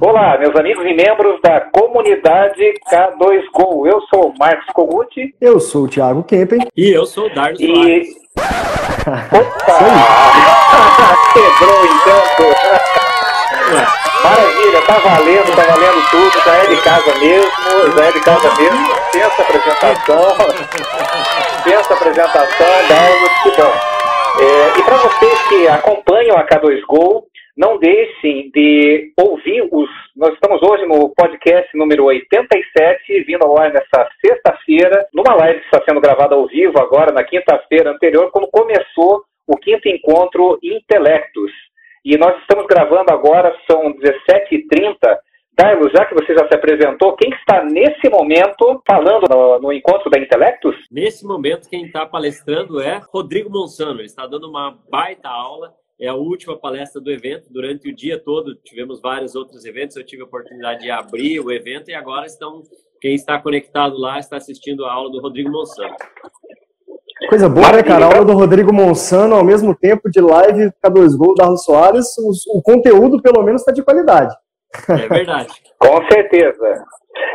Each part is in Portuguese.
Olá, meus amigos e membros da comunidade K2Go. Eu sou o Marcos Koguti. Eu sou o Thiago Kempen. E eu sou o Dardo E. Opa! Quebrou então. Maravilha, tá valendo, tá valendo tudo, já é de casa mesmo, já é de casa mesmo. Pensa apresentação. Pensa apresentação, Dardo, que bom. É, e para vocês que acompanham a K2Go, não deixem de ouvir os. Nós estamos hoje no podcast número 87, vindo ao ar nessa sexta-feira, numa live que está sendo gravada ao vivo agora, na quinta-feira anterior, quando começou o quinto encontro Intelectus. E nós estamos gravando agora, são 17h30. Darlo, já que você já se apresentou, quem está nesse momento falando no, no encontro da Intelectus? Nesse momento, quem está palestrando é Rodrigo Monsano. Ele está dando uma baita aula. É a última palestra do evento. Durante o dia todo tivemos vários outros eventos. Eu tive a oportunidade de abrir o evento e agora estão quem está conectado lá está assistindo a aula do Rodrigo Monsano. Coisa boa, né, cara? A aula do Rodrigo Monsano, ao mesmo tempo de live K2Go, Darlo Soares, o, o conteúdo, pelo menos, está de qualidade. É verdade. Com certeza.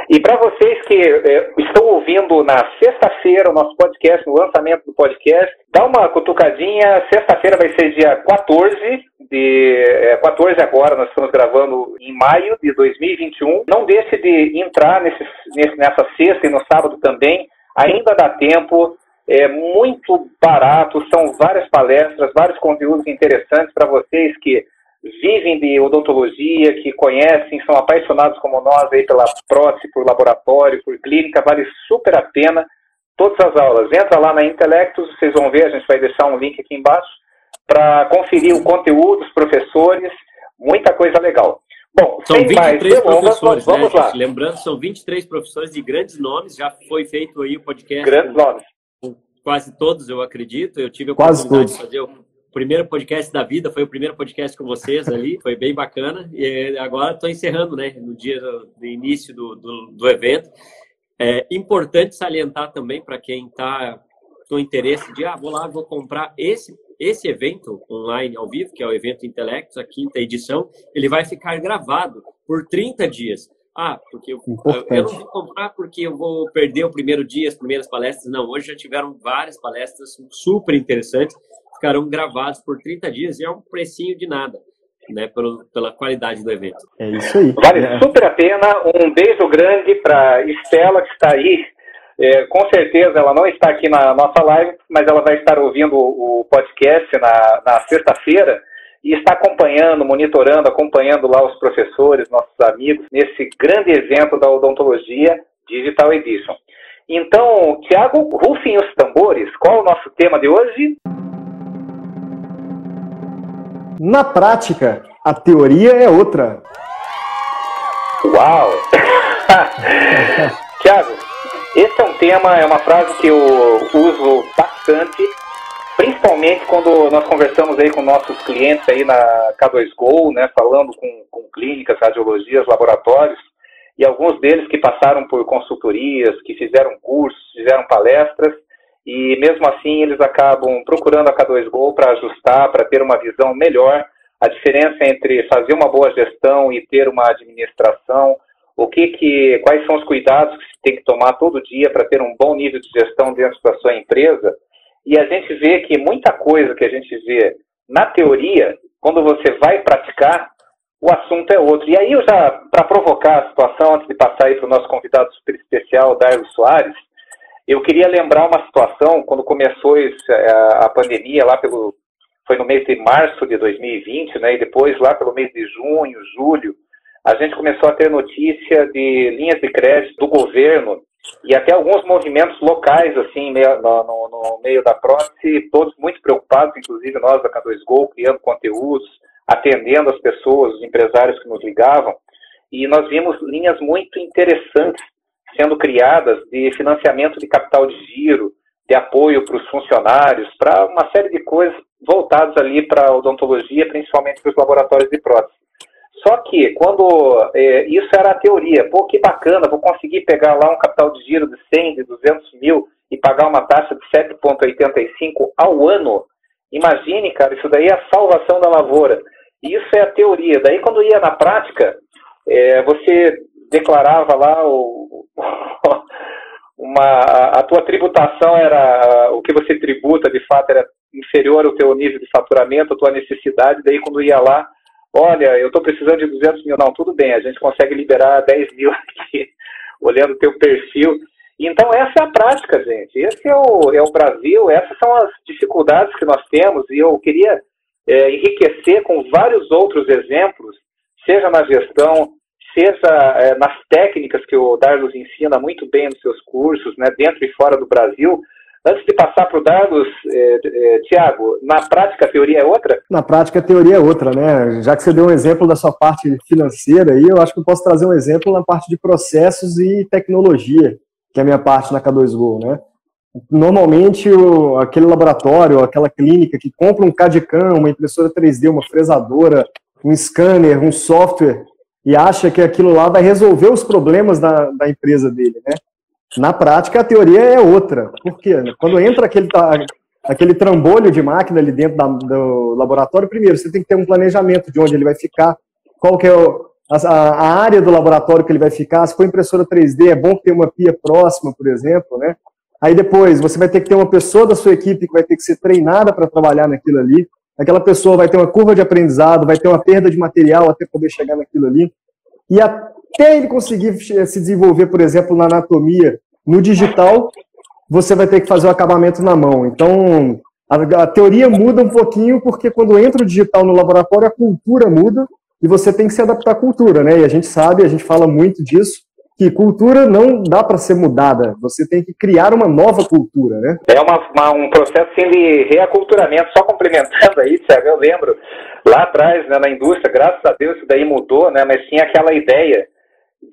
E para vocês que eh, estão ouvindo na sexta-feira o nosso podcast, no lançamento do podcast, dá uma cutucadinha. Sexta-feira vai ser dia 14 de eh, 14 agora, nós estamos gravando em maio de 2021. Não deixe de entrar nesse, nesse, nessa sexta e no sábado também. Ainda dá tempo. É muito barato, são várias palestras, vários conteúdos interessantes para vocês que vivem de odontologia, que conhecem, são apaixonados como nós aí pela prótese, por laboratório, por clínica, vale super a pena todas as aulas. Entra lá na Intelectus, vocês vão ver, a gente vai deixar um link aqui embaixo para conferir o conteúdo, os professores, muita coisa legal. Bom, São sem mais 23 delongas, professores, né, vamos lá. gente? Lembrando, são 23 professores de grandes nomes. Já foi feito aí o podcast Grandes com nomes. quase todos, eu acredito. Eu tive a Quase oportunidade todos. de fazer o primeiro podcast da vida, foi o primeiro podcast com vocês ali, foi bem bacana. E agora estou encerrando, né, no dia do, início do, do, do evento. É importante salientar também para quem está com interesse de, ah, vou lá, vou comprar esse esse evento online ao vivo, que é o evento Intelectus, a quinta edição, ele vai ficar gravado por 30 dias. Ah, porque eu, eu não vou comprar porque eu vou perder o primeiro dia, as primeiras palestras. Não, hoje já tiveram várias palestras super interessantes, ficarão gravados por 30 dias e é um precinho de nada, né, pelo, pela qualidade do evento. É isso aí. Vale É. super a pena. Um beijo grande para Estela, que está aí. É, com certeza ela não está aqui na nossa live, mas ela vai estar ouvindo o podcast na, na sexta-feira e está acompanhando, monitorando, acompanhando lá os professores, nossos amigos, nesse grande evento da odontologia Digital Edition. Então, Tiago, rufem os tambores. Qual é o nosso tema de hoje? Na prática, a teoria é outra. Uau! Tiago, esse é um tema, é uma frase que eu uso bastante, principalmente quando nós conversamos aí com nossos clientes aí na K2Go, né, falando com, com clínicas, radiologias, laboratórios, e alguns deles que passaram por consultorias, que fizeram cursos, fizeram palestras, e mesmo assim eles acabam procurando a K2Go para ajustar, para ter uma visão melhor, a diferença entre fazer uma boa gestão e ter uma administração, o que que, quais são os cuidados que se tem que tomar todo dia para ter um bom nível de gestão dentro da sua empresa. E a gente vê que muita coisa que a gente vê na teoria, quando você vai praticar, o assunto é outro. E aí eu já, para provocar a situação, antes de passar aí para o nosso convidado super especial, Darlo Soares, eu queria lembrar uma situação, quando começou a, a pandemia, lá pelo, foi no mês de março de 2020, né, e depois lá pelo mês de junho, julho, a gente começou a ter notícia de linhas de crédito do governo e até alguns movimentos locais, assim, no, no- no meio da prótese, todos muito preocupados, inclusive nós da K2Go, criando conteúdos, atendendo as pessoas, os empresários que nos ligavam, e nós vimos linhas muito interessantes sendo criadas de financiamento de capital de giro, de apoio para os funcionários, para uma série de coisas voltadas ali para a odontologia, principalmente para os laboratórios de prótese. Só que quando é, isso era a teoria, pô, que bacana, vou conseguir pegar lá um capital de giro de 100, de 200 mil e pagar uma taxa de 7,85 ao ano. Imagine, cara, isso daí é a salvação da lavoura. Isso é a teoria. Daí quando ia na prática, é, você declarava lá o, uma, a tua tributação era o que você tributa de fato era inferior ao teu nível de faturamento, a tua necessidade, daí quando ia lá, olha, eu estou precisando de 200 mil, não, tudo bem, a gente consegue liberar 10 mil aqui, olhando o teu perfil. Então essa é a prática, gente, esse é o, é o Brasil, essas são as dificuldades que nós temos e eu queria é, enriquecer com vários outros exemplos, seja na gestão, seja é, nas técnicas que o Darlos ensina muito bem nos seus cursos, né, dentro e fora do Brasil. Antes de passar para o Darlos, é, é, Tiago, na prática a teoria é outra? Na prática a teoria é outra, né? Já que você deu um exemplo da sua parte financeira aí, eu acho que eu posso trazer um exemplo na parte de processos e tecnologia, que é a minha parte na K2Go, né? Normalmente, o, aquele laboratório, aquela clínica que compra um CAD-CAM, uma impressora 3D, uma fresadora, um scanner, um software, e acha que aquilo lá vai resolver os problemas da, da empresa dele, né? Na prática, a teoria é outra. Por quê? Quando entra aquele, aquele trambolho de máquina ali dentro da, do laboratório, primeiro, você tem que ter um planejamento de onde ele vai ficar, qual que é o, a, a, área do laboratório que ele vai ficar, se for impressora 3D, é bom ter uma pia próxima, por exemplo, né? Aí depois, você vai ter que ter uma pessoa da sua equipe que vai ter que ser treinada para trabalhar naquilo ali aquela pessoa vai ter uma curva de aprendizado, vai ter uma perda de material até poder chegar naquilo ali. E até ele conseguir se desenvolver, por exemplo, na anatomia, no digital, você vai ter que fazer o acabamento na mão. Então, a, a teoria muda um pouquinho, porque quando entra o digital no laboratório, a cultura muda e você tem que se adaptar à cultura, né? E a gente sabe, a gente fala muito disso, que cultura não dá para ser mudada, você tem que criar uma nova cultura, né? É uma, uma, um processo assim, de reaculturamento, só complementando aí, Thiago, eu lembro lá atrás, né, na indústria, graças a Deus isso daí mudou, né, mas tinha aquela ideia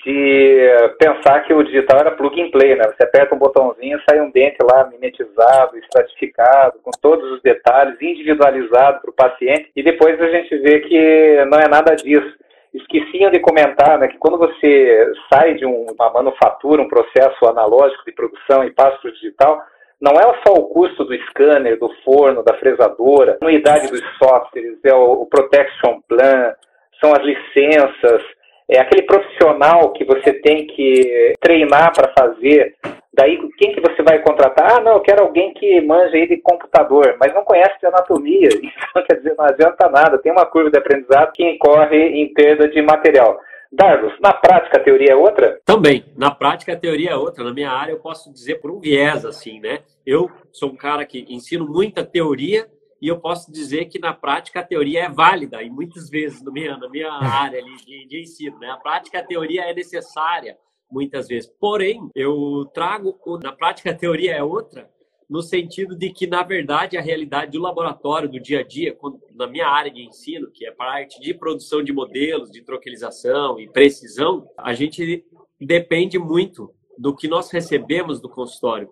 de pensar que o digital era plug and play, né? Você aperta um botãozinho, sai um dente lá mimetizado, estratificado, com todos os detalhes, individualizado para o paciente, e depois a gente vê que não é nada disso esqueciam de comentar né, que quando você sai de uma manufatura, um processo analógico de produção e passa para o digital, não é só o custo do scanner, do forno, da fresadora, a anuidade dos softwares, é o, protection plan, são as licenças, é aquele profissional que você tem que treinar para fazer Daí, quem que você vai contratar? Ah, não, eu quero alguém que manja aí de computador, mas não conhece de anatomia. Então, quer dizer, não adianta nada. Tem uma curva de aprendizado que incorre em perda de material. Darlos, na prática a teoria é outra? Também. Na prática a teoria é outra. Na minha área eu posso dizer por um viés, assim, né? Eu sou um cara que ensino muita teoria e eu posso dizer que na prática a teoria é válida e muitas vezes na minha, na minha área de, de ensino, né? A prática a teoria é necessária muitas vezes. Porém, eu trago, na prática, a teoria é outra, no sentido de que, na verdade, a realidade do laboratório, do dia a dia, na minha área de ensino, que é parte de produção de modelos, de troquelização e precisão, a gente depende muito do que nós recebemos do consultório.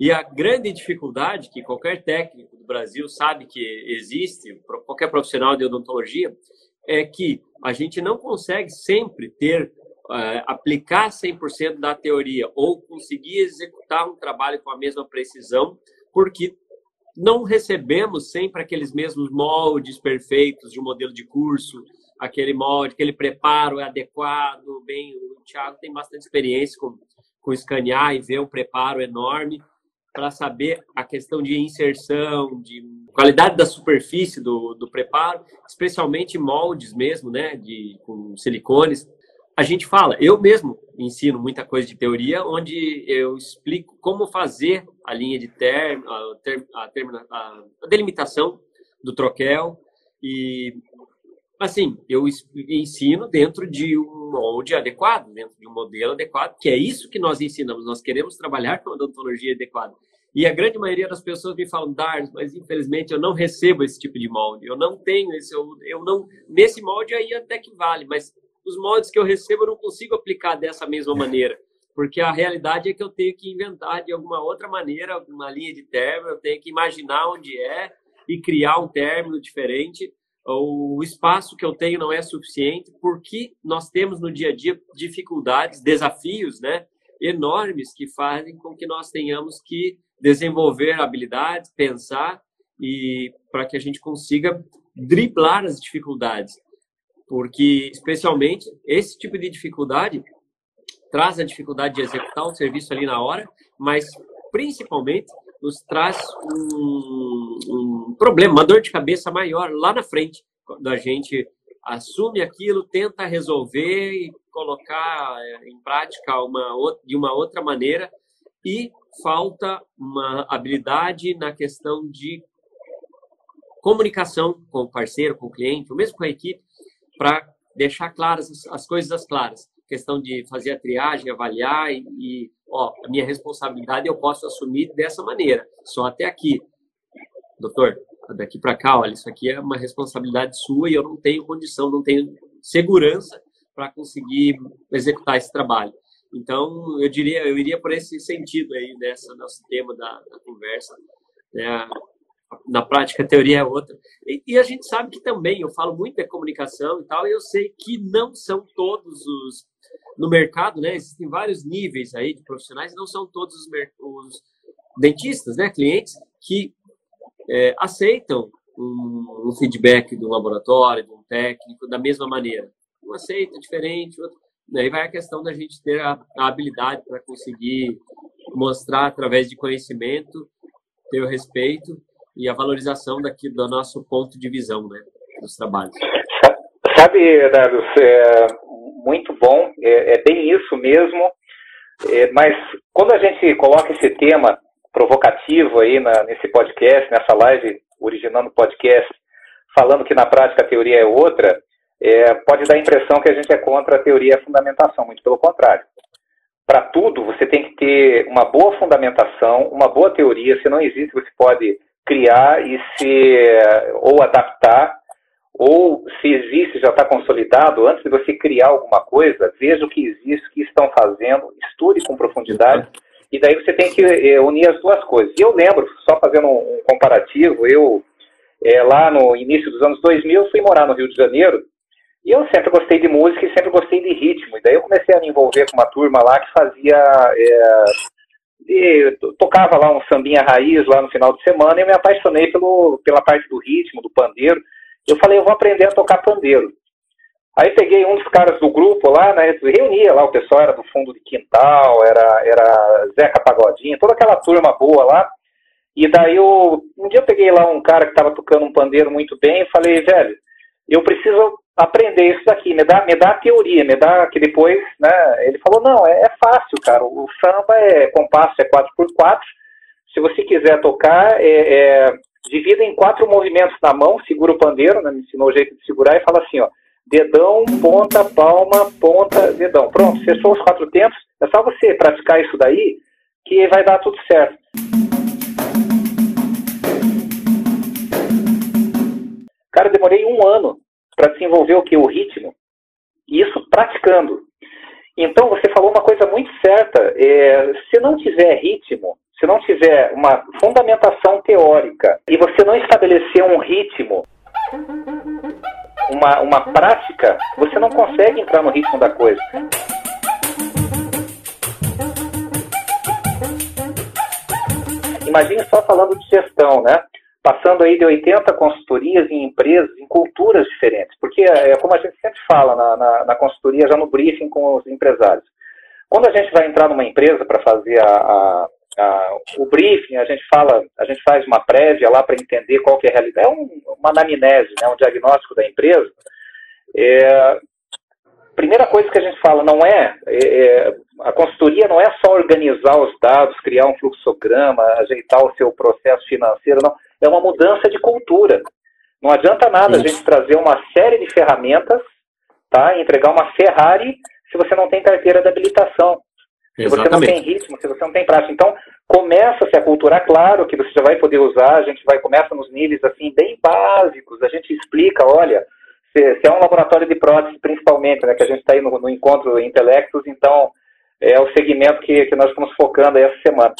E a grande dificuldade que qualquer técnico Brasil sabe que existe, qualquer profissional de odontologia, é que a gente não consegue sempre ter uh, aplicar 100% da teoria ou conseguir executar um trabalho com a mesma precisão, porque não recebemos sempre aqueles mesmos moldes perfeitos de um modelo de curso, aquele molde, aquele preparo é adequado, bem, o Thiago tem bastante experiência com, com escanear e ver um preparo enorme para saber a questão de inserção, de qualidade da superfície do, do preparo, especialmente moldes mesmo, né, de com silicones, a gente fala, eu mesmo ensino muita coisa de teoria, onde eu explico como fazer a linha de termo, a, term, a, term, a, delimitação do troquel e assim, eu ensino dentro de um molde adequado, dentro de um modelo adequado, que é isso que nós ensinamos. Nós queremos trabalhar com a odontologia adequada. E a grande maioria das pessoas me falam, Dar, mas infelizmente eu não recebo esse tipo de molde. Eu não tenho esse, eu, eu não nesse molde aí até que vale, mas os moldes que eu recebo eu não consigo aplicar dessa mesma maneira, porque a realidade é que eu tenho que inventar de alguma outra maneira uma linha de término, eu tenho que imaginar onde é e criar um término diferente. O espaço que eu tenho não é suficiente, porque nós temos no dia a dia dificuldades, desafios, né, enormes que fazem com que nós tenhamos que desenvolver habilidades, pensar e para que a gente consiga driblar as dificuldades. porque especialmente esse tipo de dificuldade traz a dificuldade de executar o serviço ali na hora, mas principalmente nos traz um, um problema, uma dor de cabeça maior lá na frente, quando a gente assume aquilo, tenta resolver e colocar é, em prática uma, de uma outra maneira e falta uma habilidade na questão de comunicação com o parceiro, com o cliente, ou mesmo com a equipe, para deixar claras as, as, coisas claras. Questão de fazer a triagem, avaliar e, e, ó, a minha responsabilidade eu posso assumir dessa maneira, só até aqui. Doutor, daqui para cá, olha, isso aqui é uma responsabilidade sua e eu não tenho condição, não tenho segurança para conseguir executar esse trabalho. Então, eu diria, eu iria por esse sentido aí nessa nosso tema da, da conversa. Né? Na prática, a teoria é outra. E, e, a gente sabe que também, eu falo muito de comunicação e tal, e eu sei que não são todos os no mercado, né? Existem vários níveis aí de profissionais, não são todos os, os dentistas, né? Clientes que é, aceitam um, um, feedback do laboratório, de um técnico, da mesma maneira. Um aceita diferente, outro. Daí vai a questão da gente ter a, a habilidade para conseguir mostrar através de conhecimento, ter o respeito e a valorização daqui do nosso ponto de visão, né, dos trabalhos. Sabe, é muito bom, é, é bem isso mesmo. É, mas quando a gente coloca esse tema provocativo aí na, nesse podcast, nessa live, originando podcast, falando que na prática a teoria é outra, é, pode dar a impressão que a gente é contra a teoria e a fundamentação, muito pelo contrário. Para tudo, você tem que ter uma boa fundamentação, uma boa teoria. Se não existe, você pode criar e se ou adaptar, ou se existe, já está consolidado. Antes de você criar alguma coisa, veja o que existe, o que estão fazendo, estude com profundidade e daí você tem que é, unir as duas coisas. E eu lembro, só fazendo um, comparativo, eu, é, lá no início dos anos 2000, fui morar no Rio de Janeiro, e eu sempre gostei de música e sempre gostei de ritmo. E daí eu comecei a me envolver com uma turma lá que fazia. É, tocava lá um sambinha raiz lá no final de semana e eu me apaixonei pelo, pela parte do ritmo, do pandeiro. Eu falei, eu vou aprender a tocar pandeiro. Aí peguei um dos caras do grupo lá, né? Reunia lá, o pessoal era do fundo de quintal, era, era Zeca Pagodinho, toda aquela turma boa lá. E daí eu, um dia eu peguei lá um cara que estava tocando um pandeiro muito bem e falei, velho, eu preciso aprender isso daqui, me dá, me dá a teoria, me dá que depois, né? Ele falou, não, é, é fácil, cara. O samba é compasso, é 4x4. Se você quiser tocar, é, é, divida em quatro movimentos na mão, segura o pandeiro, né? Me ensinou o jeito de segurar e fala assim, ó dedão, ponta, palma, ponta, dedão. Pronto, fechou os quatro tempos. É só você praticar isso daí que vai dar tudo certo. Cara, eu demorei um ano para desenvolver o que? O ritmo. E isso praticando. Então, você falou uma coisa muito certa. É, se não tiver ritmo, se não tiver uma fundamentação teórica e você não estabelecer um ritmo uma, uma prática, você não consegue entrar no ritmo da coisa. Imagine só falando de gestão, né? Passando aí de 80 consultorias em empresas, em culturas diferentes. Porque, é como a gente sempre fala na, na, na consultoria, já no briefing com os empresários. Quando a gente vai entrar numa empresa para fazer a, a ah, o briefing, a gente fala, a gente faz uma prévia lá para entender qual que é a realidade, é um, uma anamnese, né, um diagnóstico da empresa. É, primeira coisa que a gente fala não é, é, é, a consultoria não é só organizar os dados, criar um fluxograma, ajeitar o seu processo financeiro, não, é uma mudança de cultura. Não adianta nada a gente trazer uma série de ferramentas, tá, entregar uma Ferrari se você não tem carteira de habilitação. Se você não tem ritmo, se você não tem prática. Então, começa a se aculturar, claro que você já vai poder usar, a gente vai, começa nos níveis assim, bem básicos, a gente explica, olha, se, é um laboratório de prótese, principalmente, né, que a gente está aí no, no, encontro Intelectus, então é o segmento que, que nós estamos focando aí essa semana.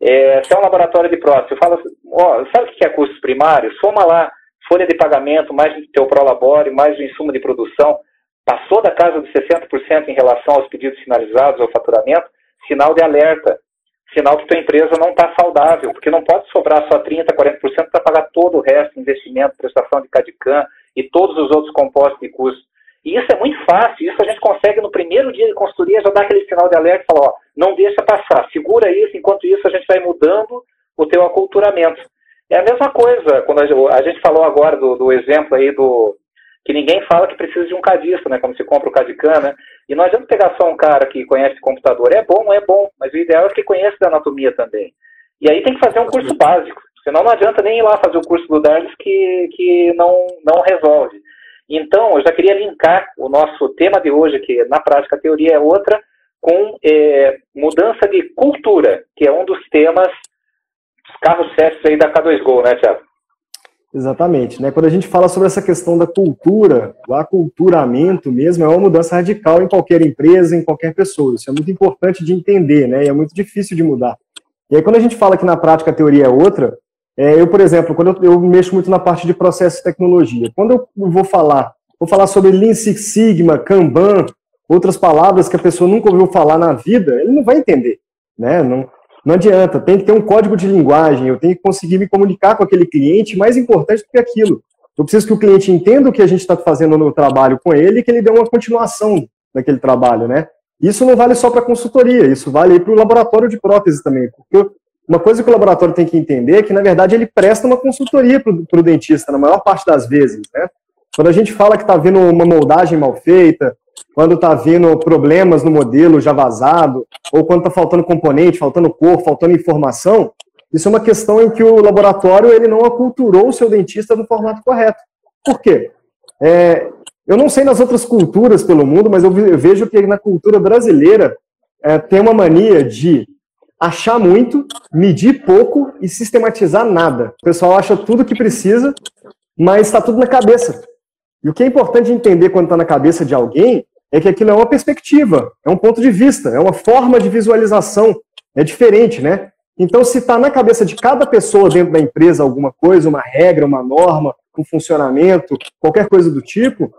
É, se é um laboratório de prótese, eu falo, ó, sabe o que é custos primários? Soma lá, folha de pagamento, mais o teu prolabore, mais o insumo de produção, passou da casa de 60% em relação aos pedidos finalizados ao faturamento, sinal de alerta, sinal que tua empresa não está saudável, porque não pode sobrar só 30%, 40% para pagar todo o resto, investimento, prestação de CADICAM e todos os outros compostos de custo. E isso é muito fácil, isso a gente consegue no primeiro dia de consultoria já dar aquele sinal de alerta e falar, ó, não deixa passar, segura isso, enquanto isso a gente vai mudando o teu aculturamento. É a mesma coisa, quando a gente falou agora do, do exemplo aí do, que ninguém fala que precisa de um cadista, né? Como se compra o Cadican, né? E não adianta pegar só um cara que conhece computador. É bom, é bom, mas o ideal é que conheça da anatomia também. E aí tem que fazer um curso básico. Senão não adianta nem ir lá fazer o curso do Darlis que, que não, não resolve. Então, eu já queria linkar o nosso tema de hoje, que na prática a teoria é outra, com é, mudança de cultura, que é um dos temas dos carros-chefes aí da K2Go, né, Tiago? Exatamente. Né? Quando a gente fala sobre essa questão da cultura, o aculturamento mesmo é uma mudança radical em qualquer empresa, em qualquer pessoa. Isso é muito importante de entender, né? E é muito difícil de mudar. E aí, quando a gente fala que na prática a teoria é outra, é, eu, por exemplo, quando eu, eu, mexo muito na parte de processo e tecnologia, quando eu vou falar, vou falar sobre Lean Six Sigma, Kanban, outras palavras que a pessoa nunca ouviu falar na vida, ele não vai entender, né? Não, não adianta, tem que ter um código de linguagem, eu tenho que conseguir me comunicar com aquele cliente, mais importante do que aquilo. Eu preciso que o cliente entenda o que a gente está fazendo no trabalho com ele e que ele dê uma continuação naquele trabalho, né? Isso não vale só para consultoria, isso vale para o laboratório de prótese também. Porque uma coisa que o laboratório tem que entender é que, na verdade, ele presta uma consultoria para o dentista, na maior parte das vezes, né? Quando a gente fala que está vendo uma moldagem mal feita, quando está vindo problemas no modelo já vazado, ou quando está faltando componente, faltando cor, faltando informação, isso é uma questão em que o laboratório ele não aculturou o seu dentista no formato correto. Por quê? É, eu não sei nas outras culturas pelo mundo, mas eu vejo que na cultura brasileira é, tem uma mania de achar muito, medir pouco e sistematizar nada. O pessoal acha tudo que precisa, mas está tudo na cabeça. E o que é importante entender quando está na cabeça de alguém é que aquilo é uma perspectiva, é um ponto de vista, é uma forma de visualização, é diferente, né? Então, se está na cabeça de cada pessoa dentro da empresa alguma coisa, uma regra, uma norma, um funcionamento, qualquer coisa do tipo,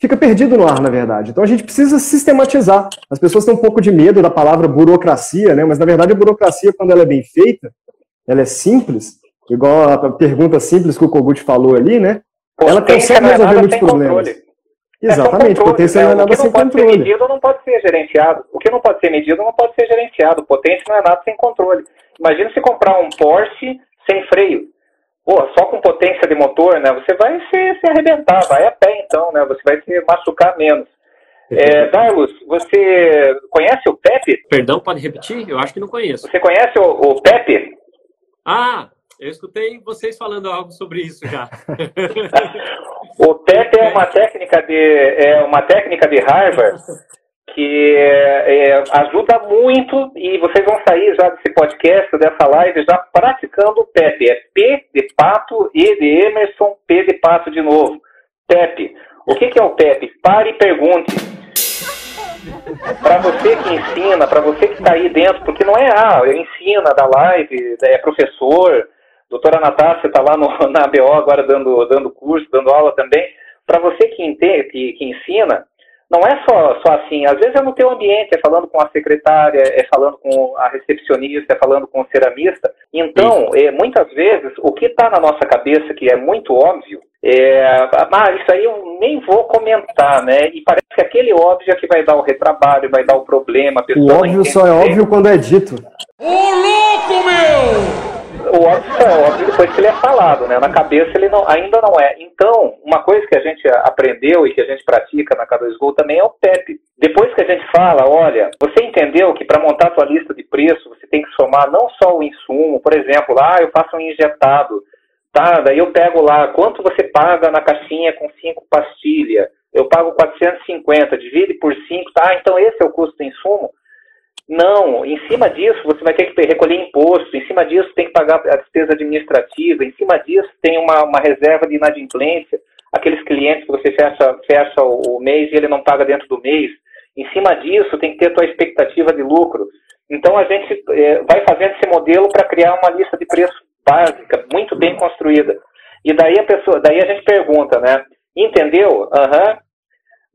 fica perdido no ar, na verdade. Então, a gente precisa sistematizar. As pessoas têm um pouco de medo da palavra burocracia, né? Mas, na verdade, a burocracia, quando ela é bem feita, ela é simples, igual a pergunta simples que o Kogut falou ali, né? Ela consegue resolver muitos problemas. Controle. Exatamente, é potência não é nada sem controle. O que não pode ser medido não pode ser gerenciado. O que não pode ser medido não pode ser gerenciado. Potência não é nada sem controle. Imagina se comprar um Porsche sem freio. Pô, só com potência de motor, né? Você vai se, se arrebentar, vai a pé então, né? Você vai se machucar menos. É, Darlos, você conhece o Pepe? Perdão, pode repetir? Eu acho que não conheço. Você conhece o, o Pepe? Ah, eu escutei vocês falando algo sobre isso já. o TEP é uma técnica de é uma técnica de Harvard que é, ajuda muito e vocês vão sair já desse podcast, dessa live, já praticando o PEP. É P de pato, E de Emerson, P de pato de novo. PEP. O que, que é o PEP? Pare e pergunte. Para você que ensina, para você que está aí dentro, porque não é, ah, ensina da live, é professor, doutora Natácia está lá no, na BO agora dando, dando curso, dando aula também. Para você que, entende, que, que ensina, não é só, só assim, às vezes é no teu ambiente, é falando com a secretária, é falando com a recepcionista, é falando com o ceramista. Então, é, muitas vezes, o que está na nossa cabeça, que é muito óbvio, é, ah, isso aí eu nem vou comentar, né? E parece que aquele óbvio é que vai dar o retrabalho, vai dar o problema. o óbvio só é óbvio quando é dito. Ô louco, meu! O óbvio é óbvio depois que ele é falado, né? Na cabeça ele não, ainda não é. Então, uma coisa que a gente aprendeu e que a gente pratica na K2Go também é o PEP. Depois que a gente fala, olha, você entendeu que para montar a sua lista de preço você tem que somar não só o insumo, por exemplo, lá ah, eu faço um injetado, tá? Daí eu pego lá quanto você paga na caixinha com cinco pastilhas, eu pago 450, divide por 5, tá? Então esse é o custo do insumo. Não, em cima disso você vai ter que recolher imposto, em cima disso tem que pagar a despesa administrativa, em cima disso tem uma, uma reserva de inadimplência, aqueles clientes que você fecha, fecha o, mês e ele não paga dentro do mês, em cima disso tem que ter a tua expectativa de lucro. Então a gente é, vai fazendo esse modelo para criar uma lista de preço básica, muito bem construída. E daí a pessoa, daí a gente pergunta, né? Entendeu? Aham. Uhum.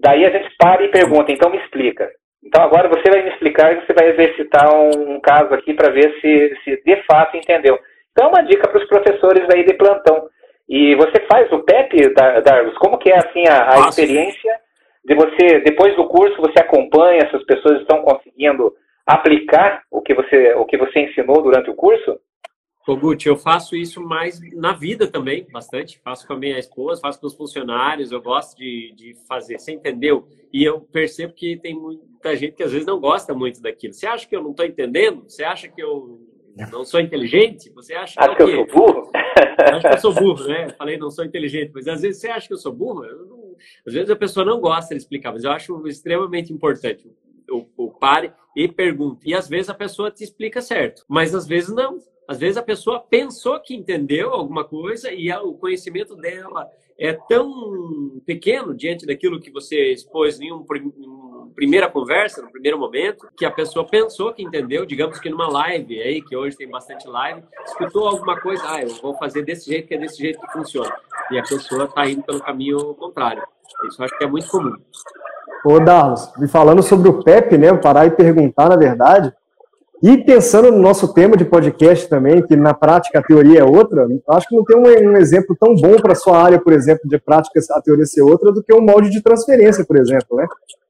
Daí a gente para e pergunta, então me explica. Então agora você vai me explicar e você vai exercitar um, um caso aqui para ver se, se de fato entendeu. Então uma dica para os professores aí de plantão. E você faz o PEP, Darlos? Como que é assim a, a experiência de você, depois do curso, você acompanha se as pessoas estão conseguindo aplicar o que você, o que você ensinou durante o curso? Kogut, eu faço isso mais na vida também, bastante. Faço com a minha esposa, faço com os funcionários, eu gosto de, de fazer. Você entendeu? E eu percebo que tem muita gente que às vezes não gosta muito daquilo. Você acha que eu não estou entendendo? Você acha que eu não sou inteligente? Você acha acho que, eu sou burro? Acho que eu sou burro, né? Falei, não sou inteligente, mas às vezes você acha que eu sou burro? Eu não... Às vezes a pessoa não gosta de explicar, mas eu acho extremamente importante. O, o pare e pergunte. E às vezes a pessoa te explica certo, mas às vezes não. Às vezes a pessoa pensou que entendeu alguma coisa e o conhecimento dela é tão pequeno diante daquilo que você expôs em uma primeira conversa, no primeiro momento, que a pessoa pensou que entendeu, digamos que numa live aí, que hoje tem bastante live, escutou alguma coisa, ah, eu vou fazer desse jeito, que é desse jeito que funciona. E a pessoa está indo pelo caminho contrário. Isso acho que é muito comum. Ô, Darlos, me falando sobre o PEP, né, parar e perguntar, na verdade, e pensando no nosso tema de podcast também, que na prática a teoria é outra, acho que não tem um, um exemplo tão bom para sua área, por exemplo, de prática a teoria ser outra do que um molde de transferência, por exemplo, né?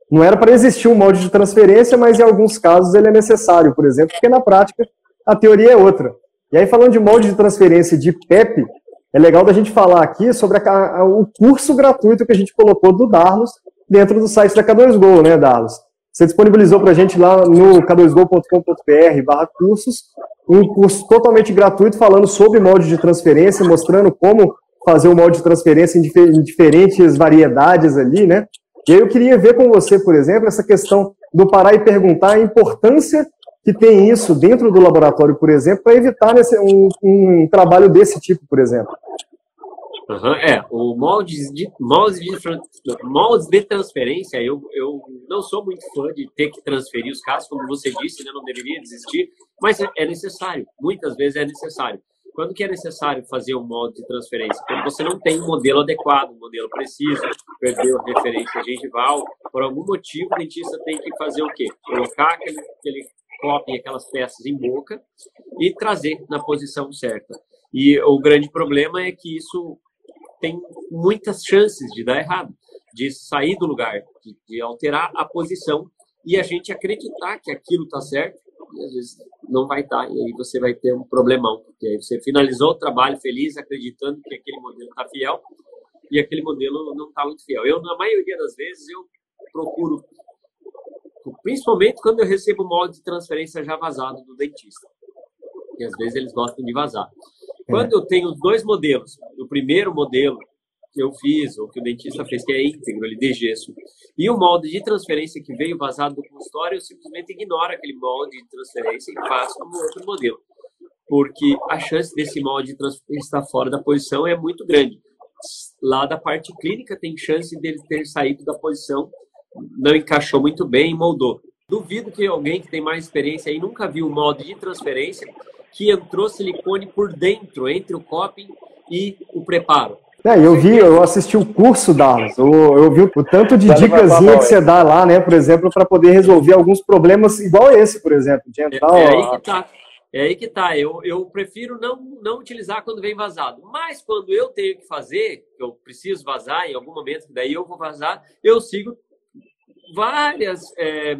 Não era para existir um molde de transferência, mas em alguns casos ele é necessário, por exemplo, porque na prática a teoria é outra. E aí, falando de molde de transferência de PEP, é legal da gente falar aqui sobre a, a, o curso gratuito que a gente colocou do Darlos dentro do site da K2Go, né, Darlos? Você disponibilizou para a gente lá no k2go.com.br barra cursos, um curso totalmente gratuito falando sobre molde de transferência, mostrando como fazer o molde de transferência em, diferentes variedades ali, né? E aí eu queria ver com você, por exemplo, essa questão do parar e perguntar a importância que tem isso dentro do laboratório, por exemplo, para evitar nesse, um, um trabalho desse tipo, por exemplo. Uhum, é, o moldes de, moldes de, de transferência, eu, eu não sou muito fã de ter que transferir os casos, como você disse, né, não deveria desistir, mas é, é necessário, muitas vezes é necessário. Quando que é necessário fazer um molde de transferência? Quando você não tem um modelo adequado, um modelo preciso, perdeu a referência gengival, por algum motivo o dentista tem que fazer o quê? Colocar aquele, aquele aquelas peças em boca e trazer na posição certa. E o grande problema é que isso tem muitas chances de dar errado, de sair do lugar, de, de alterar a posição e a gente acreditar que aquilo está certo e às vezes não vai estar, e aí você vai ter um problemão, porque aí você finalizou o trabalho feliz, acreditando que aquele modelo está fiel, e aquele modelo não está muito fiel. Eu, na maioria das vezes, eu procuro, principalmente quando eu recebo molde de transferência já vazado do dentista, porque às vezes eles gostam de vazar. Quando eu tenho dois modelos, o primeiro modelo que eu fiz, ou que o dentista fez, que é íntegro, ele de gesso, e o molde de transferência que veio vazado do consultório, eu simplesmente ignoro aquele molde de transferência e faço um outro modelo. Porque a chance desse molde de transferência estar fora da posição é muito grande. Lá da parte clínica, tem chance dele ter saído da posição, não encaixou muito bem e moldou. Duvido que alguém que tem mais experiência aí nunca viu um molde de transferência que entrou silicone por dentro, entre o coping e o preparo. É, eu vi, eu assisti o curso Dallas, eu, eu vi o tanto de dicas que você dá lá, né, por exemplo, para poder resolver alguns problemas igual esse, por exemplo, de entrar... É, é aí que tá. É aí que tá. Eu, eu prefiro não, não utilizar quando vem vazado. Mas quando eu tenho que fazer, eu preciso vazar em algum momento, daí eu vou vazar, eu sigo várias, é,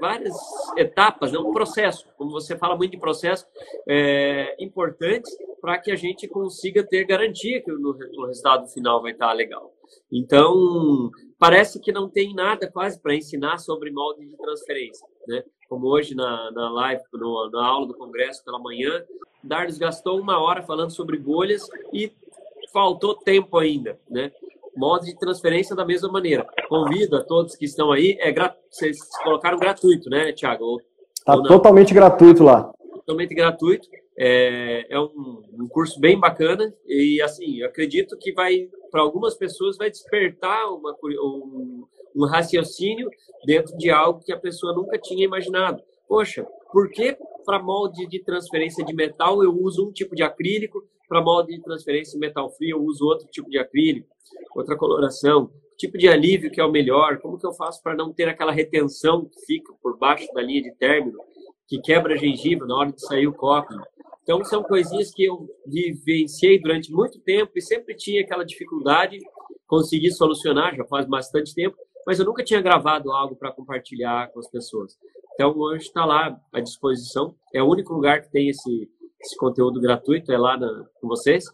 várias etapas, né? um processo, como você fala muito de processo, é, importantes para que a gente consiga ter garantia que no resultado final vai estar legal. Então, parece que não tem nada quase para ensinar sobre molde de transferência, né? Como hoje na, na live, no, na aula do congresso pela manhã, Dardos gastou uma hora falando sobre bolhas e faltou tempo ainda, né? Modo de transferência da mesma maneira. Convido a todos que estão aí, é gra... vocês colocaram gratuito, né, Thiago? Está totalmente gratuito lá. Totalmente gratuito. É, é um, um, curso bem bacana e, assim, acredito que vai, para algumas pessoas, vai despertar uma, um, um raciocínio dentro de algo que a pessoa nunca tinha imaginado. Poxa, por que para molde de transferência de metal eu uso um tipo de acrílico, para molde de transferência metal frio eu uso outro tipo de acrílico? outra coloração, tipo de alívio que é o melhor, como que eu faço para não ter aquela retenção que fica por baixo da linha de término, que quebra a gengiva na hora de sair o copo. Então, são coisinhas que eu vivenciei durante muito tempo e sempre tinha aquela dificuldade, consegui solucionar, já faz bastante tempo, mas eu nunca tinha gravado algo para compartilhar com as pessoas. Então, hoje está lá à disposição. É o único lugar que tem esse, esse conteúdo gratuito, é lá na, com vocês.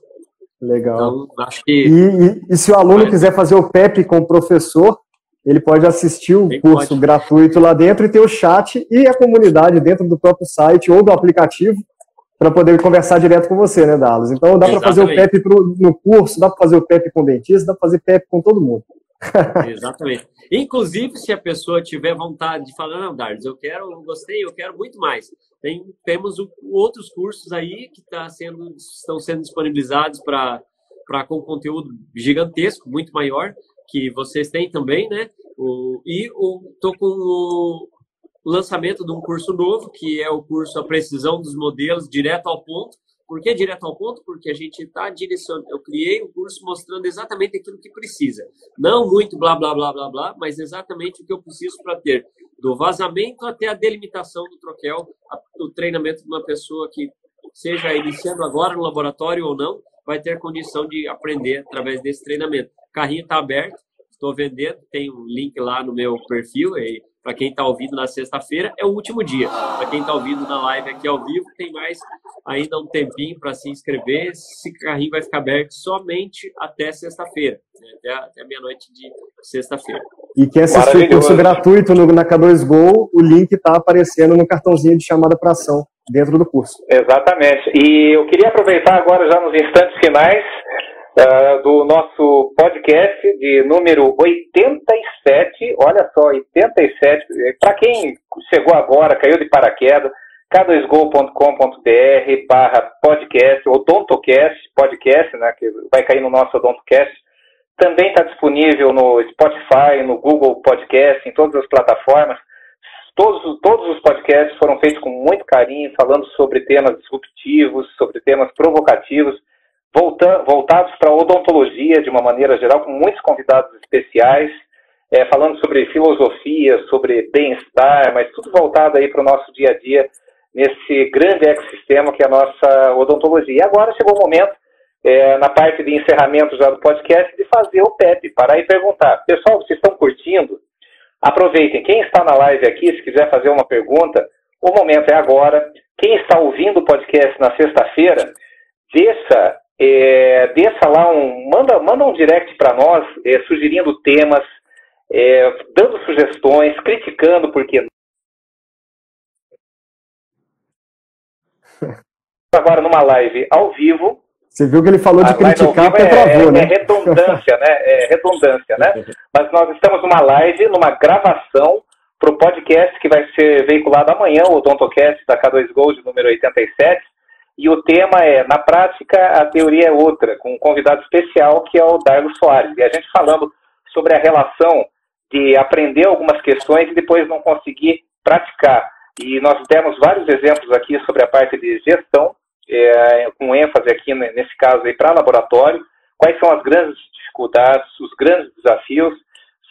Legal. Então, acho que... E, e, e se o aluno Mas... quiser fazer o PEP com o professor, ele pode assistir o ele curso pode. gratuito lá dentro e ter o chat e a comunidade dentro do próprio site ou do aplicativo para poder conversar direto com você, né, Dallas? Então dá para fazer o PEP pro, no curso, dá para fazer o PEP com o dentista, dá para fazer PEP com todo mundo. Exatamente. Inclusive, se a pessoa tiver vontade de falar, não, Darles, eu quero, eu gostei, eu quero muito mais. Tem, temos o, outros cursos aí que tá sendo, estão sendo disponibilizados para com conteúdo gigantesco, muito maior, que vocês têm também, né? O, e estou com o lançamento de um curso novo, que é o curso A Precisão dos Modelos, direto ao ponto, por que direto ao ponto? Porque a gente está direcionando. Eu criei um curso mostrando exatamente aquilo que precisa. Não muito blá, blá, blá, blá, blá, mas exatamente o que eu preciso para ter. Do vazamento até a delimitação do troquel, o treinamento de uma pessoa que seja iniciando agora no laboratório ou não, vai ter condição de aprender através desse treinamento. O carrinho está aberto, estou vendendo, tem um link lá no meu perfil, para quem está ouvindo na sexta-feira, é o último dia. Para quem está ouvindo na live aqui ao vivo, tem mais ainda um tempinho para se inscrever. Esse carrinho vai ficar aberto somente até sexta-feira, né? até, até meia-noite de sexta-feira. E quem assistiu o curso gratuito no, na K2Go, o link está aparecendo no cartãozinho de chamada para ação dentro do curso. Exatamente. E eu queria aproveitar agora, já nos instantes finais, uh, do nosso podcast de número 87. Olha só, 87. Para quem chegou agora, caiu de paraquedas, k2go.com.br barra podcast, odontocast, podcast, né, que vai cair no nosso odontocast. Também está disponível no Spotify, no Google Podcast, em todas as plataformas. Todos, todos os podcasts foram feitos com muito carinho, falando sobre temas disruptivos, sobre temas provocativos voltados para a odontologia de uma maneira geral, com muitos convidados especiais, é, falando sobre filosofia, sobre bem-estar, mas tudo voltado aí para o nosso dia a dia nesse grande ecossistema que é a nossa odontologia. E agora chegou o momento, é, na parte de encerramento já do podcast, de fazer o PEP, parar e perguntar. Pessoal, vocês estão curtindo? Aproveitem. Quem está na live aqui, se quiser fazer uma pergunta, o momento é agora. Quem está ouvindo o podcast na sexta-feira, deixa é, deixa lá um, manda, manda um direct para nós, é, sugerindo temas, é, dando sugestões, criticando, porque agora numa live ao vivo. Você viu que ele falou de criticar porque é, travou, é, né? É redundância, né? É redundância, né? Mas nós estamos numa live, numa gravação para o podcast que vai ser veiculado amanhã, o Odontocast da K2 Gold número 87 e o tema é, na prática, a teoria é outra, com um convidado especial que é o Darlo Soares. E a gente falando sobre a relação de aprender algumas questões e depois não conseguir praticar. E nós demos vários exemplos aqui sobre a parte de gestão, é, com ênfase aqui nesse caso aí para laboratório, quais são as grandes dificuldades, os grandes desafios,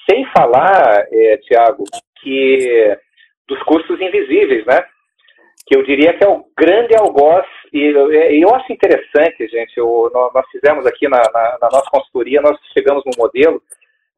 sem falar, é, Tiago, que dos custos invisíveis, né? que eu diria que é o grande algoz, e eu, eu acho interessante, gente, eu, nós fizemos aqui na, na, na, nossa consultoria, nós chegamos no modelo,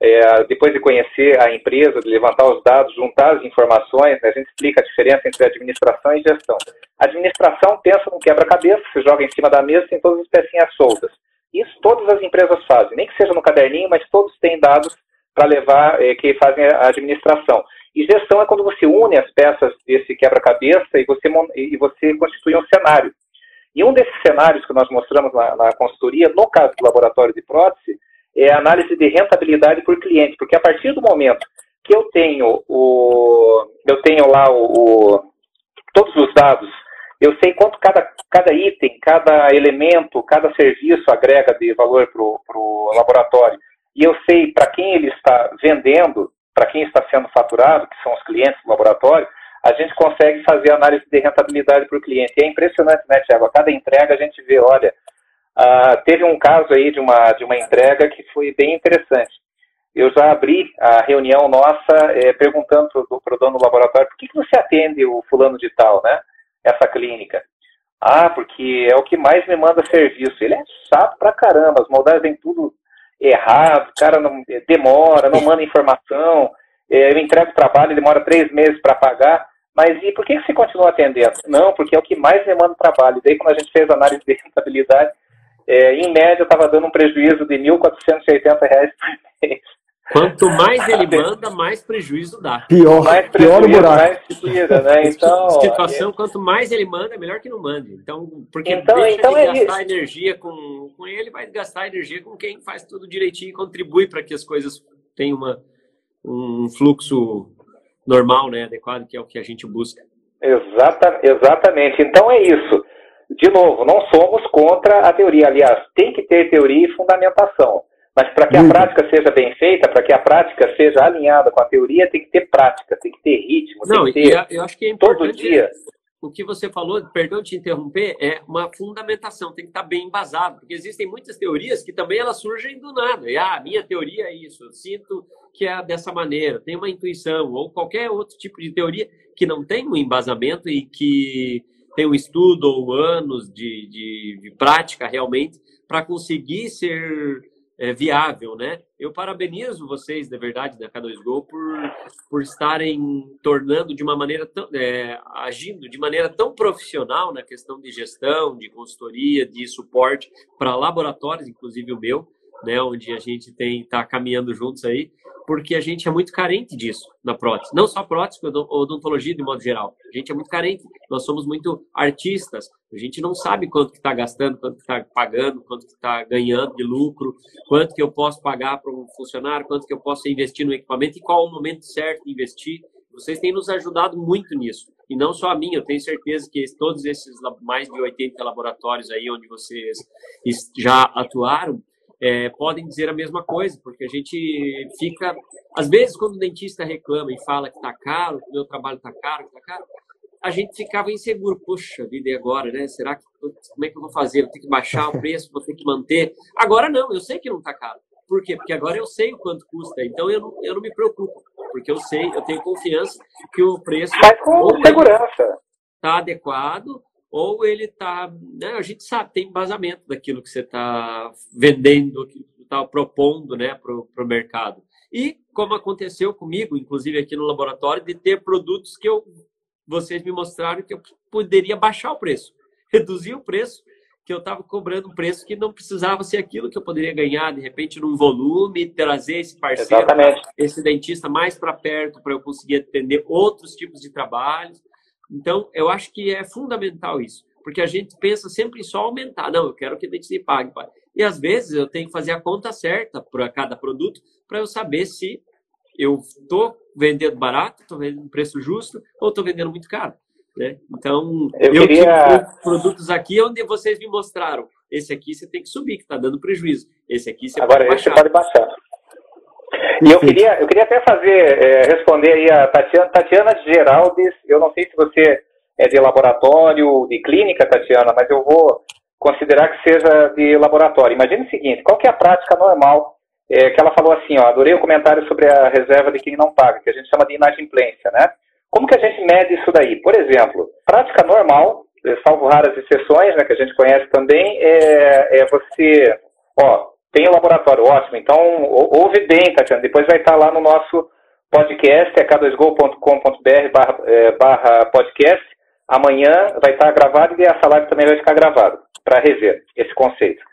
é, depois de conhecer a empresa, de levantar os dados, juntar as informações, né, a gente explica a diferença entre administração e gestão. A administração pensa no quebra-cabeça, você joga em cima da mesa, tem todas as pecinhas soltas. Isso todas as empresas fazem, nem que seja no caderninho, mas todos têm dados para levar, é, que fazem a administração. E gestão é quando você une as peças desse quebra-cabeça e você, e você constitui um cenário. E um desses cenários que nós mostramos na, na consultoria, no caso do laboratório de prótese, é a análise de rentabilidade por cliente, porque a partir do momento que eu tenho o, eu tenho lá o, o todos os dados, eu sei quanto cada, cada item, cada elemento, cada serviço agrega de valor para o laboratório, e eu sei para quem ele está vendendo, para quem está sendo faturado, que são os clientes do laboratório, a gente consegue fazer análise de rentabilidade para o cliente. E é impressionante, né, Tiago? A cada entrega a gente vê, olha, uh, teve um caso aí de uma, de uma entrega que foi bem interessante. Eu já abri a reunião nossa é, perguntando para o dono do laboratório por que, que você atende o fulano de tal, né? Essa clínica. Ah, porque é o que mais me manda serviço. Ele é chato pra caramba, as moldagens vêm tudo errado, o cara não demora, não manda informação, eu entrego o trabalho, demora três meses para pagar, mas e por que você continua atendendo? Não, porque é o que mais demanda trabalho. Daí, quando a gente fez a análise de rentabilidade, é, em média, estava dando um prejuízo de R$ 1.480 por mês. Quanto mais ele manda, mais prejuízo dá. Pior, mais pior o buraco. Mais tira, né? Então, situação, é... quanto mais ele manda, é melhor que não mande. Então, porque então, deixa então de é gastar isso. energia com, com ele, vai gastar energia com quem faz tudo direitinho e contribui para que as coisas tenham uma, um fluxo normal, né, adequado, que é o que a gente busca. Exata, exatamente. Então é isso. De novo, não somos contra a teoria. Aliás, tem que ter teoria e fundamentação. Mas para que a prática seja bem feita, para que a prática seja alinhada com a teoria, tem que ter prática, tem que ter ritmo, não, tem que ter eu acho que é todo dia. O que você falou, perdão te interromper, é uma fundamentação, tem que estar bem embasado, porque existem muitas teorias que também elas surgem do nada. E, ah, minha teoria é isso, eu sinto que é dessa maneira, tem uma intuição, ou qualquer outro tipo de teoria que não tem um embasamento e que tem um estudo ou anos de, de, de prática realmente para conseguir ser é, viável, né? Eu parabenizo vocês, de verdade, da K2Go, por, por estarem tornando de uma maneira tão, é, agindo de maneira tão profissional na questão de gestão, de consultoria, de suporte para laboratórios, inclusive o meu, né, onde a gente tem tá caminhando juntos aí, porque a gente é muito carente disso na prótese. Não só prótese, odontologia de modo geral. A gente é muito carente. Nós somos muito artistas. A gente não sabe quanto que está gastando, quanto que está pagando, quanto que está ganhando de lucro, quanto que eu posso pagar para um funcionário, quanto que eu posso investir no equipamento e qual o momento certo de investir. Vocês têm nos ajudado muito nisso. E não só a mim, eu tenho certeza que todos esses mais de 80 laboratórios aí onde vocês já atuaram, é, podem dizer a mesma coisa, porque a gente fica. Às vezes, quando o dentista reclama e fala que está caro, que o meu trabalho está caro, que está caro, a gente ficava inseguro. Poxa vida, e agora, né? Será que. Como é que eu vou fazer? Vou ter que baixar o preço, vou ter que manter. Agora não, eu sei que não está caro. Por quê? Porque agora eu sei o quanto custa, então eu não, eu não me preocupo, porque eu sei, eu tenho confiança que o preço. Mas com segurança. Está adequado, ou ele está. Né, a gente sabe, tem embasamento daquilo que você está vendendo, que está propondo né, para o mercado. E como aconteceu comigo, inclusive aqui no laboratório, de ter produtos que eu, vocês me mostraram que eu poderia baixar o preço, reduzir o preço, que eu estava cobrando um preço que não precisava ser aquilo que eu poderia ganhar, de repente, num volume, trazer esse parceiro, Exatamente. esse dentista mais para perto para eu conseguir atender outros tipos de trabalhos. Então, eu acho que é fundamental isso, porque a gente pensa sempre em só aumentar. Não, eu quero que a gente pague. Pai. E às vezes eu tenho que fazer a conta certa para cada produto para eu saber se eu estou vendendo barato, estou vendendo preço justo ou estou vendendo muito caro. Né? Então, eu, eu queria... produtos aqui onde vocês me mostraram. Esse aqui você tem que subir, que está dando prejuízo. Esse aqui você Agora, pode baixar. Você pode baixar. E eu queria, eu queria até fazer, é, responder aí a Tatiana, Tatiana Geraldes, eu não sei se você é de laboratório, de clínica, Tatiana, mas eu vou considerar que seja de laboratório. Imagine o seguinte, qual que é a prática normal, é, que ela falou assim, ó, adorei o comentário sobre a reserva de quem não paga, que a gente chama de inadimplência, né? Como que a gente mede isso daí? Por exemplo, prática normal, salvo raras exceções, né, que a gente conhece também, é, é você, ó, tem o laboratório, ótimo. Então, ouve bem, Tatiana. Depois vai estar lá no nosso podcast, é k2go.com.br barra, é, barra podcast. Amanhã vai estar gravado e essa live também vai ficar gravada, para rever esse conceito.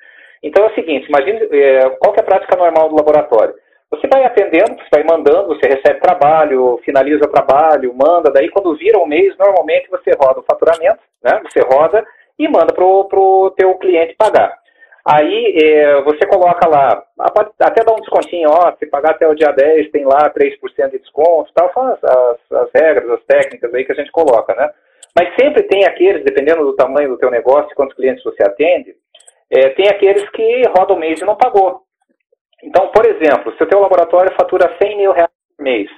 Então é o seguinte, imagine é, qual é a prática normal do laboratório. Você vai atendendo, você vai mandando, você recebe trabalho, finaliza o trabalho, manda, daí quando vira um mês, normalmente você roda o faturamento, né? Você roda e manda para o teu cliente pagar. Aí é, você coloca lá, até dá um descontinho, ó, se pagar até o dia 10 tem lá 3% de desconto, tal, são as, as, as, regras, as técnicas aí que a gente coloca, né? Mas sempre tem aqueles, dependendo do tamanho do teu negócio, quantos clientes você atende, é, tem aqueles que rodam o mês e não pagou. Então, por exemplo, se o teu laboratório fatura 100 mil reais por mês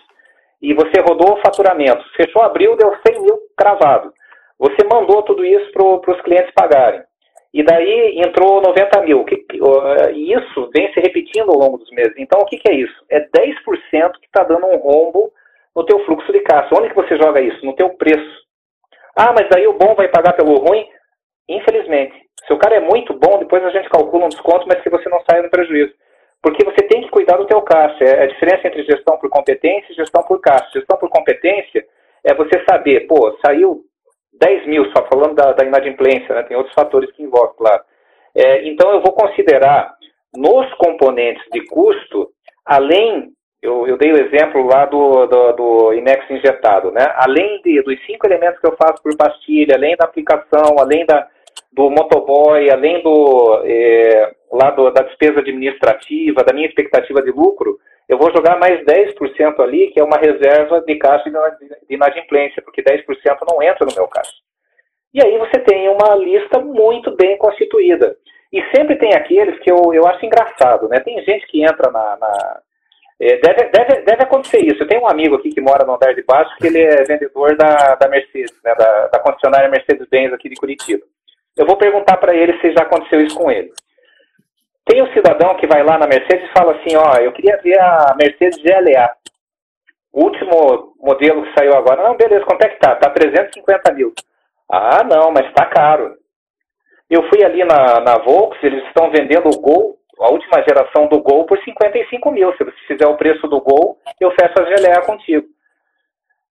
e você rodou o faturamento, fechou abril, deu 100 mil cravado. Você mandou tudo isso para os clientes pagarem. E daí entrou 90 mil. E isso vem se repetindo ao longo dos meses. Então, o que, que é isso? É 10% que está dando um rombo no teu fluxo de caixa. Onde que você joga isso? No teu preço. Ah, mas daí o bom vai pagar pelo ruim? Infelizmente. Se o cara é muito bom, depois a gente calcula um desconto, mas que você não saia no prejuízo. porque você tem que cuidar do teu caixa. É a diferença entre gestão por competência e gestão por caixa. Gestão por competência é você saber, pô, saiu 10 mil, só falando da, da inadimplência, né? tem outros fatores que envolvem, claro. É, então eu vou considerar nos componentes de custo, além, eu, eu dei o exemplo lá do, do, do INEX injetado, né? além de, dos cinco elementos que eu faço por pastilha, além da aplicação, além da, do motoboy, além do, é, lá do, da despesa administrativa, da minha expectativa de lucro, eu vou jogar mais 10% ali, que é uma reserva de caixa de inadimplência, porque 10% não entra no meu caixa. E aí você tem uma lista muito bem constituída. E sempre tem aqueles que eu, eu acho engraçado, né? Tem gente que entra na. na é, deve, deve, deve acontecer isso. Eu tenho um amigo aqui que mora no andar de baixo, que ele é vendedor da, da Mercedes, né? da, da concessionária Mercedes-Benz aqui de Curitiba. Eu vou perguntar para ele se já aconteceu isso com ele. Tem um cidadão que vai lá na Mercedes e fala assim, ó, eu queria ver a Mercedes GLA. O último modelo que saiu agora. Não, beleza, quanto é que tá? Tá 350 mil. Ah, não, mas tá caro. Eu fui ali na, na Volks, eles estão vendendo o Gol, a última geração do Gol, por 55 mil. Se você fizer o preço do Gol, eu fecho a GLA contigo.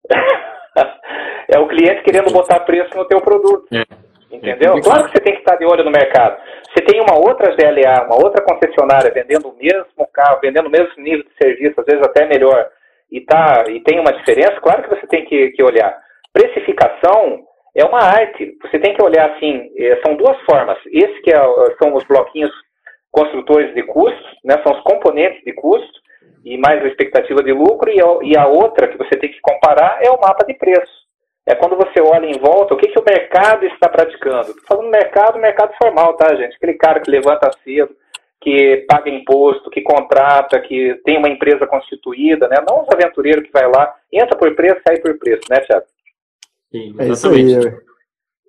é o cliente querendo botar preço no teu produto. É. Entendeu? Claro que você tem que estar de olho no mercado. Você tem uma outra GLA, uma outra concessionária vendendo o mesmo carro, vendendo o mesmo nível de serviço, às vezes até melhor, e, tá, e tem uma diferença, claro que você tem que, que olhar. Precificação é uma arte. Você tem que olhar assim, eh, são duas formas. Esse que é, são os bloquinhos construtores de custos, né, são os componentes de custo, e mais a expectativa de lucro, e a, e a outra que você tem que comparar é o mapa de preço é quando você olha em volta, o que, que o mercado está praticando. Estou falando mercado, mercado formal, tá, gente? Aquele cara que levanta cedo, que paga imposto, que contrata, que tem uma empresa constituída, né? Não os aventureiros que vai lá, entra por preço, sai por preço, né, Tiago? Sim, é isso aí. É.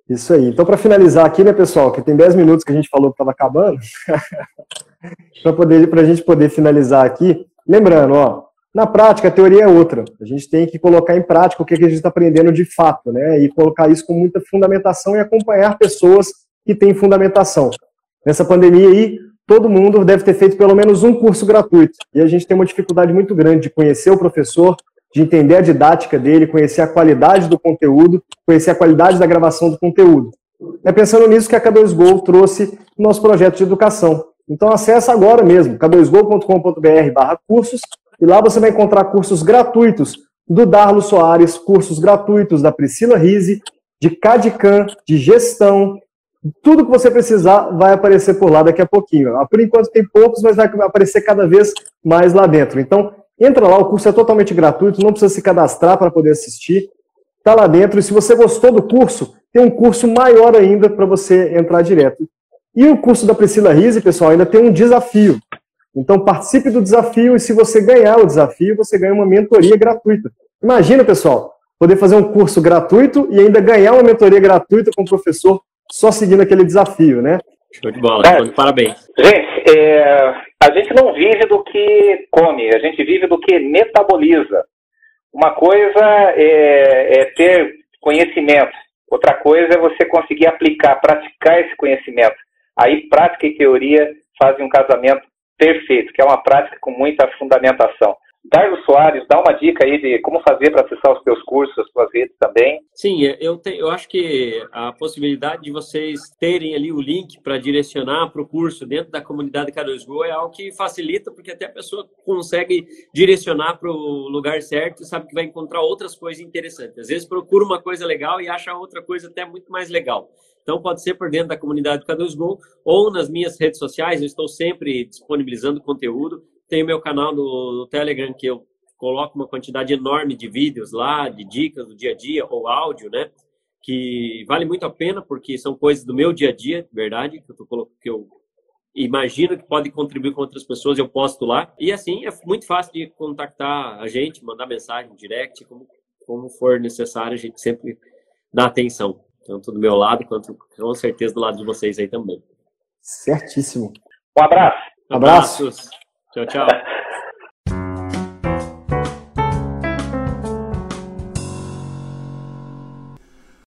Isso aí. Então, para finalizar aqui, né, pessoal, que tem 10 minutos que a gente falou que estava acabando, para a gente poder finalizar aqui, lembrando, ó, na prática, a teoria é outra. A gente tem que colocar em prática o que a gente está aprendendo de fato, né? E colocar isso com muita fundamentação e acompanhar pessoas que têm fundamentação. Nessa pandemia aí, todo mundo deve ter feito pelo menos um curso gratuito. E a gente tem uma dificuldade muito grande de conhecer o professor, de entender a didática dele, conhecer a qualidade do conteúdo, conhecer a qualidade da gravação do conteúdo. É pensando nisso que a K2Go trouxe no nosso projeto de educação. Então acessa agora mesmo, k2go.com.br barra cursos e lá você vai encontrar cursos gratuitos do Darlo Soares, cursos gratuitos da Priscila Rise, de CADCAM, de gestão. Tudo que você precisar vai aparecer por lá daqui a pouquinho. Ah, por enquanto tem poucos, mas vai aparecer cada vez mais lá dentro. Então, entra lá, o curso é totalmente gratuito, não precisa se cadastrar para poder assistir. Está lá dentro. E se você gostou do curso, tem um curso maior ainda para você entrar direto. E o curso da Priscila Rise, pessoal, ainda tem um desafio. Então participe do desafio e se você ganhar o desafio, você ganha uma mentoria gratuita. Imagina, pessoal, poder fazer um curso gratuito e ainda ganhar uma mentoria gratuita com o professor só seguindo aquele desafio, né? Show de bola, é, parabéns. Gente, é, a gente não vive do que come, a gente vive do que metaboliza. Uma coisa é, é ter conhecimento, outra coisa é você conseguir aplicar, praticar esse conhecimento. Aí prática e teoria fazem um casamento perfeito, que é uma prática com muita fundamentação. Dardo Soares, dá uma dica aí de como fazer para acessar os teus cursos, as tuas redes também. Sim, eu, te, eu acho que a possibilidade de vocês terem ali o link para direcionar para o curso dentro da comunidade Carlos Go é algo que facilita, porque até a pessoa consegue direcionar para o lugar certo e sabe que vai encontrar outras coisas interessantes. Às vezes procura uma coisa legal e acha outra coisa até muito mais legal. Então, pode ser por dentro da comunidade do K2Go ou nas minhas redes sociais. Eu estou sempre disponibilizando conteúdo. Tem o meu canal no, no Telegram que eu coloco uma quantidade enorme de vídeos lá, de dicas do dia a dia ou áudio, né? Que vale muito a pena porque são coisas do meu dia a dia, verdade, que eu, tô, que eu imagino que pode contribuir com outras pessoas, eu posto lá. E assim, é muito fácil de contactar a gente, mandar mensagem, direct, como, como for necessário, a gente sempre dá atenção tanto do meu lado quanto com certeza do lado de vocês aí também. Certíssimo. Um abraço. Um abraço. Tchau, tchau.